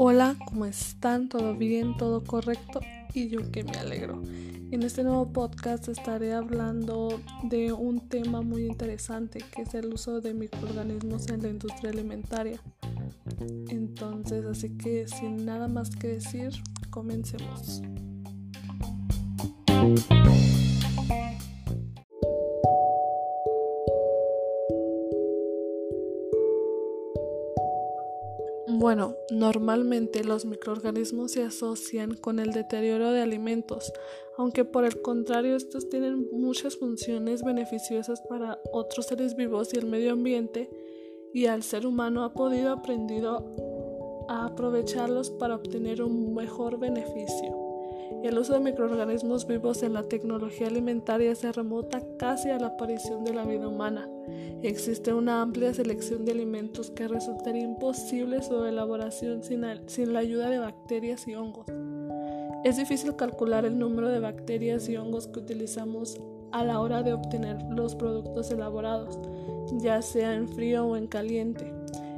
Hola, ¿cómo están? ¿Todo bien? ¿Todo correcto? Y yo que me alegro. En este nuevo podcast estaré hablando de un tema muy interesante que es el uso de microorganismos en la industria alimentaria. Entonces, así que sin nada más que decir, comencemos. Bueno, normalmente los microorganismos se asocian con el deterioro de alimentos, aunque por el contrario estos tienen muchas funciones beneficiosas para otros seres vivos y el medio ambiente, y al ser humano ha podido aprendido a aprovecharlos para obtener un mejor beneficio. El uso de microorganismos vivos en la tecnología alimentaria se remota casi a la aparición de la vida humana. Existe una amplia selección de alimentos que resultaría imposible su elaboración sin, sin la ayuda de bacterias y hongos. Es difícil calcular el número de bacterias y hongos que utilizamos a la hora de obtener los productos elaborados, ya sea en frío o en caliente.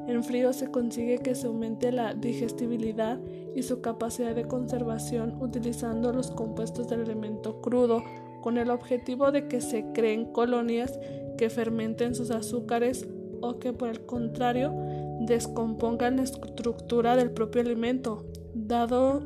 En frío se consigue que se aumente la digestibilidad y su capacidad de conservación utilizando los compuestos del elemento crudo con el objetivo de que se creen colonias que fermenten sus azúcares o que por el contrario descompongan la estructura del propio alimento, dado,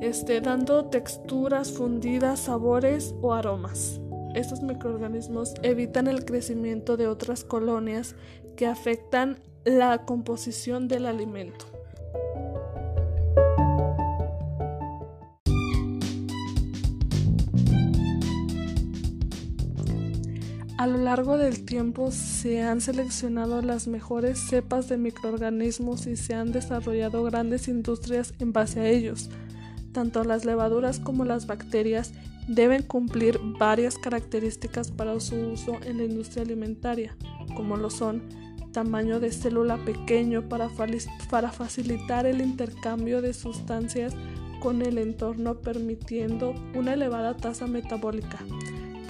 este, dando texturas fundidas, sabores o aromas. Estos microorganismos evitan el crecimiento de otras colonias que afectan la composición del alimento. A lo largo del tiempo se han seleccionado las mejores cepas de microorganismos y se han desarrollado grandes industrias en base a ellos. Tanto las levaduras como las bacterias deben cumplir varias características para su uso en la industria alimentaria, como lo son tamaño de célula pequeño para, facilitar el intercambio de sustancias con el entorno permitiendo una elevada tasa metabólica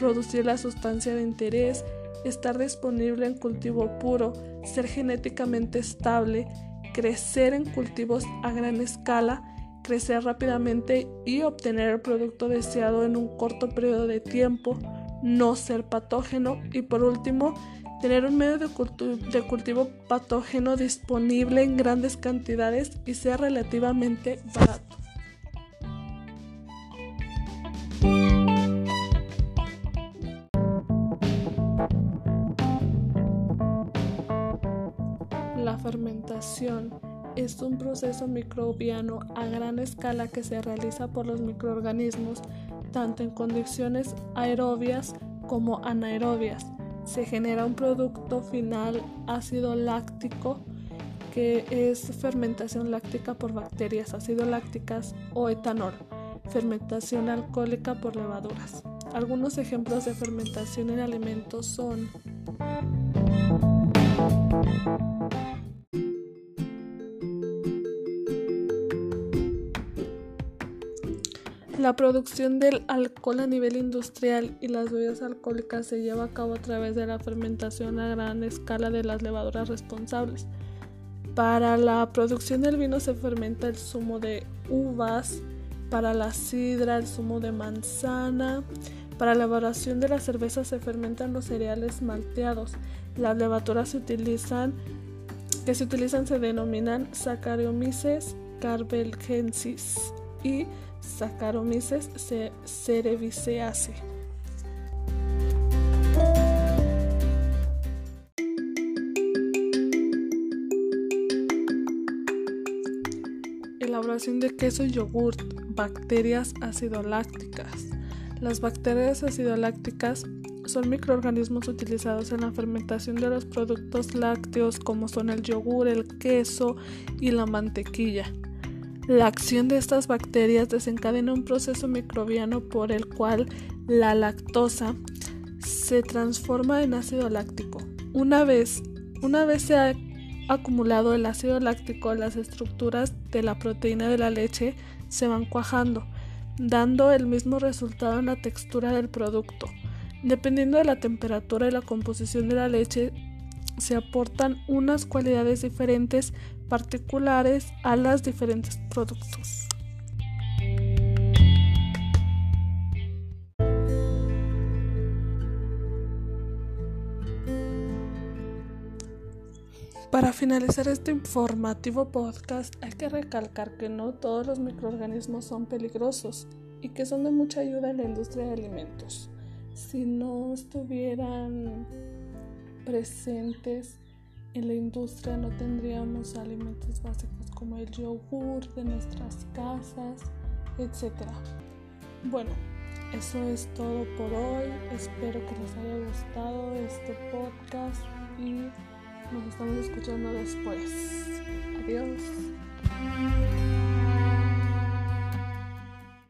producir la sustancia de interés, estar disponible en cultivo puro, ser genéticamente estable, crecer en cultivos a gran escala, crecer rápidamente y obtener el producto deseado en un corto periodo de tiempo, no ser patógeno y por último, tener un medio de, de cultivo patógeno disponible en grandes cantidades y ser relativamente barato. Fermentación es un proceso microbiano a gran escala que se realiza por los microorganismos tanto en condiciones aerobias como anaerobias. Se genera un producto final ácido láctico que es fermentación láctica por bacterias ácido lácticas o etanol, fermentación alcohólica por levaduras. Algunos ejemplos de fermentación en alimentos son La producción del alcohol a nivel industrial y las bebidas alcohólicas se lleva a cabo a través de la fermentación a gran escala de las levaduras responsables. Para la producción del vino se fermenta el zumo de uvas, para la sidra el zumo de manzana, para la elaboración de la cerveza se fermentan los cereales malteados. Las levaduras se utilizan, que se utilizan se denominan Saccharomyces cerevisiaceae y Saccharomyces cerevisiaceae. Elaboración de queso y yogurt, bacterias acidolácticas. Las bacterias acidolácticas son microorganismos utilizados en la fermentación de los productos lácteos como son el yogur, el queso y la mantequilla. La acción de estas bacterias desencadena un proceso microbiano por el cual la lactosa se transforma en ácido láctico. Una vez, una vez se ha acumulado el ácido láctico, las estructuras de la proteína de la leche se van cuajando, dando el mismo resultado en la textura del producto. Dependiendo de la temperatura y la composición de la leche, se aportan unas cualidades diferentes particulares a los diferentes productos. Para finalizar este informativo podcast hay que recalcar que no todos los microorganismos son peligrosos y que son de mucha ayuda en la industria de alimentos. Si no estuvieran presentes en la industria no tendríamos alimentos básicos como el yogur de nuestras casas, etc. Bueno, eso es todo por hoy. Espero que les haya gustado este podcast y nos estamos escuchando después. Adiós.